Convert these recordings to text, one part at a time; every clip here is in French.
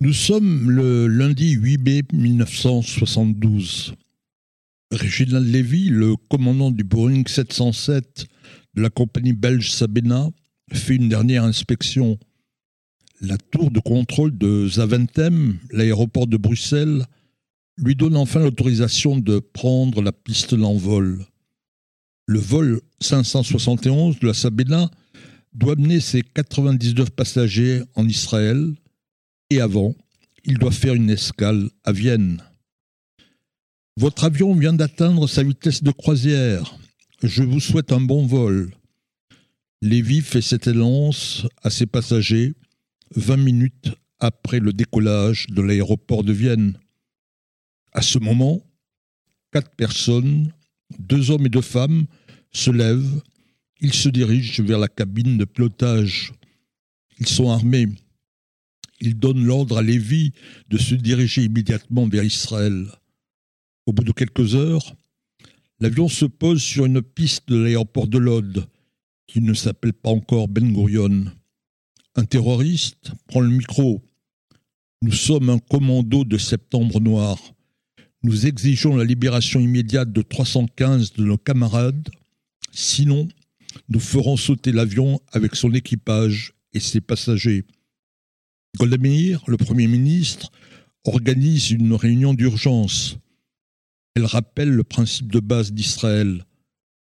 Nous sommes le lundi 8 mai 1972. Réginald Lévy, le commandant du Boeing 707 de la compagnie belge Sabena, fait une dernière inspection. La tour de contrôle de Zaventem, l'aéroport de Bruxelles, lui donne enfin l'autorisation de prendre la piste d'envol. Le vol 571 de la Sabena doit amener ses 99 passagers en Israël et avant, il doit faire une escale à Vienne. Votre avion vient d'atteindre sa vitesse de croisière. Je vous souhaite un bon vol. Lévy fait cette annonce à ses passagers 20 minutes après le décollage de l'aéroport de Vienne. À ce moment, quatre personnes, deux hommes et deux femmes, se lèvent. Ils se dirigent vers la cabine de pilotage. Ils sont armés il donne l'ordre à Lévi de se diriger immédiatement vers Israël. Au bout de quelques heures, l'avion se pose sur une piste de l'aéroport de Lod, qui ne s'appelle pas encore Ben Gurion. Un terroriste prend le micro. Nous sommes un commando de Septembre Noir. Nous exigeons la libération immédiate de 315 de nos camarades. Sinon, nous ferons sauter l'avion avec son équipage et ses passagers. Goldemir, le Premier ministre, organise une réunion d'urgence. Elle rappelle le principe de base d'Israël.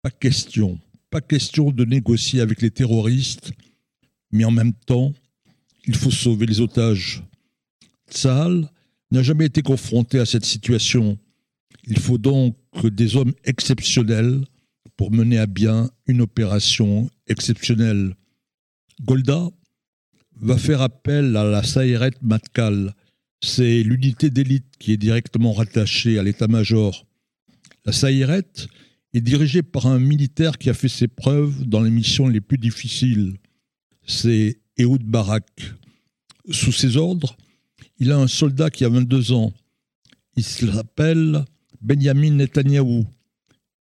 Pas question, pas question de négocier avec les terroristes, mais en même temps, il faut sauver les otages. Tsahal n'a jamais été confronté à cette situation. Il faut donc des hommes exceptionnels pour mener à bien une opération exceptionnelle. Golda va faire appel à la Sayeret Matkal. C'est l'unité d'élite qui est directement rattachée à l'état-major. La Sayeret est dirigée par un militaire qui a fait ses preuves dans les missions les plus difficiles. C'est Ehud Barak. Sous ses ordres, il a un soldat qui a 22 ans. Il s'appelle Benjamin Netanyahou.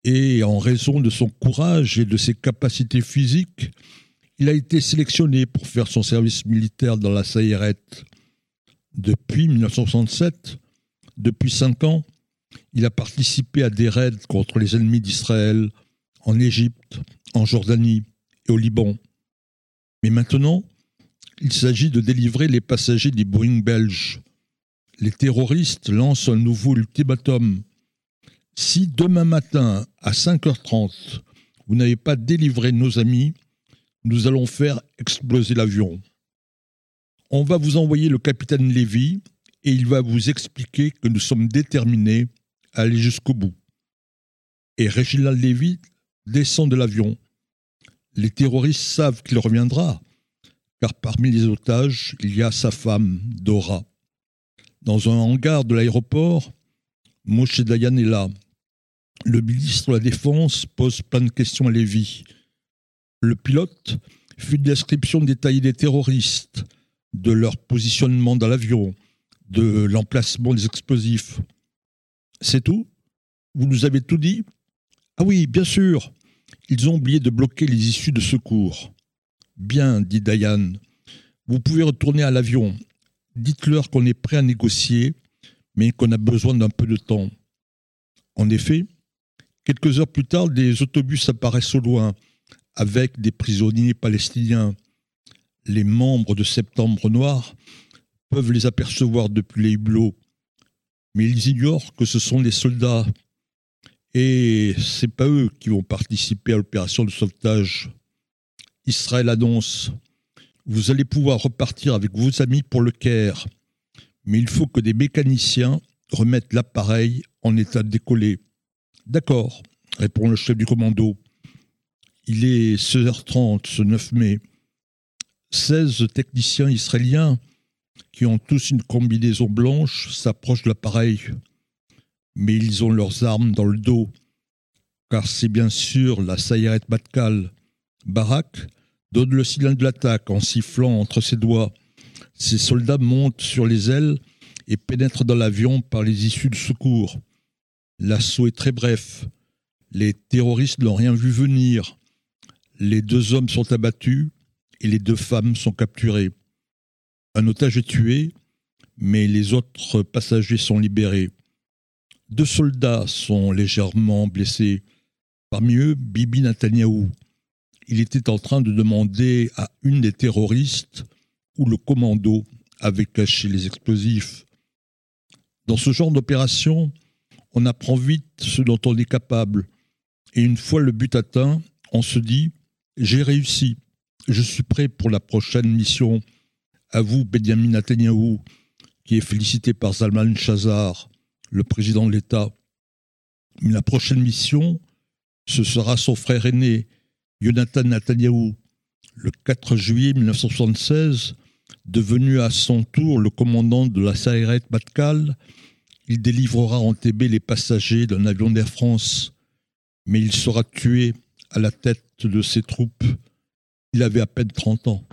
Et en raison de son courage et de ses capacités physiques, il a été sélectionné pour faire son service militaire dans la Sayeret. Depuis 1967, depuis cinq ans, il a participé à des raids contre les ennemis d'Israël en Égypte, en Jordanie et au Liban. Mais maintenant, il s'agit de délivrer les passagers des Boeing belges. Les terroristes lancent un nouveau ultimatum. Si demain matin, à 5h30, vous n'avez pas délivré nos amis, nous allons faire exploser l'avion. On va vous envoyer le capitaine Lévy et il va vous expliquer que nous sommes déterminés à aller jusqu'au bout. Et Reginald Lévy descend de l'avion. Les terroristes savent qu'il reviendra, car parmi les otages, il y a sa femme, Dora. Dans un hangar de l'aéroport, Moshe Dayan est là. Le ministre de la Défense pose plein de questions à Lévy le pilote fit une description détaillée des terroristes, de leur positionnement dans l'avion, de l'emplacement des explosifs. C'est tout? Vous nous avez tout dit? Ah oui, bien sûr. Ils ont oublié de bloquer les issues de secours. Bien, dit Diane. Vous pouvez retourner à l'avion. Dites-leur qu'on est prêt à négocier, mais qu'on a besoin d'un peu de temps. En effet, quelques heures plus tard, des autobus apparaissent au loin, avec des prisonniers palestiniens. Les membres de Septembre Noir peuvent les apercevoir depuis les hublots, mais ils ignorent que ce sont des soldats et c'est pas eux qui vont participer à l'opération de sauvetage. Israël annonce Vous allez pouvoir repartir avec vos amis pour le Caire, mais il faut que des mécaniciens remettent l'appareil en état de décoller. D'accord, répond le chef du commando. Il est 16h30 ce 9 mai. 16 techniciens israéliens qui ont tous une combinaison blanche s'approchent de l'appareil. Mais ils ont leurs armes dans le dos, car c'est bien sûr la Sayeret Batkal. Barak donne le signal de l'attaque en sifflant entre ses doigts. Ses soldats montent sur les ailes et pénètrent dans l'avion par les issues de secours. L'assaut est très bref. Les terroristes n'ont rien vu venir. Les deux hommes sont abattus et les deux femmes sont capturées. Un otage est tué, mais les autres passagers sont libérés. Deux soldats sont légèrement blessés. Parmi eux, Bibi Netanyahou. Il était en train de demander à une des terroristes où le commando avait caché les explosifs. Dans ce genre d'opération, on apprend vite ce dont on est capable. Et une fois le but atteint, on se dit J'ai réussi, je suis prêt pour la prochaine mission. À vous, Benjamin Netanyahu, qui est félicité par Zalman Chazar, le président de l'État. Mais la prochaine mission, ce sera son frère aîné, Jonathan Netanyahu, le 4 juillet 1976, devenu à son tour le commandant de la Sayeret Batkal, il délivrera en TB les passagers d'un avion d'Air France, mais il sera tué à la tête de ses troupes. Il avait à peine 30 ans.